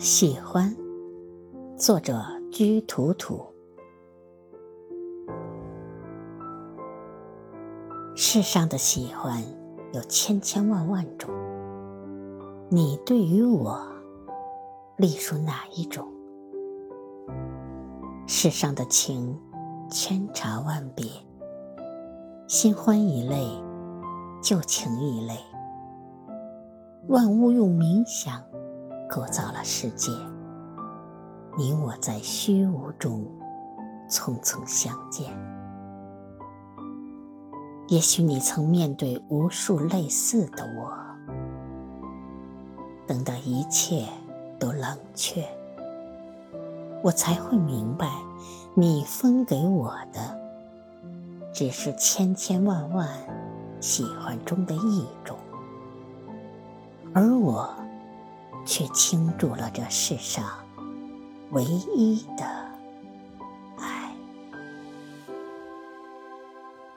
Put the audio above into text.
喜欢，作者居图图。世上的喜欢有千千万万种，你对于我隶属哪一种？世上的情千差万别，新欢一类，旧情一类，万物用冥想。构造了世界，你我在虚无中匆匆相见。也许你曾面对无数类似的我，等到一切都冷却，我才会明白，你分给我的只是千千万万喜欢中的一种，而我。却倾注了这世上唯一的。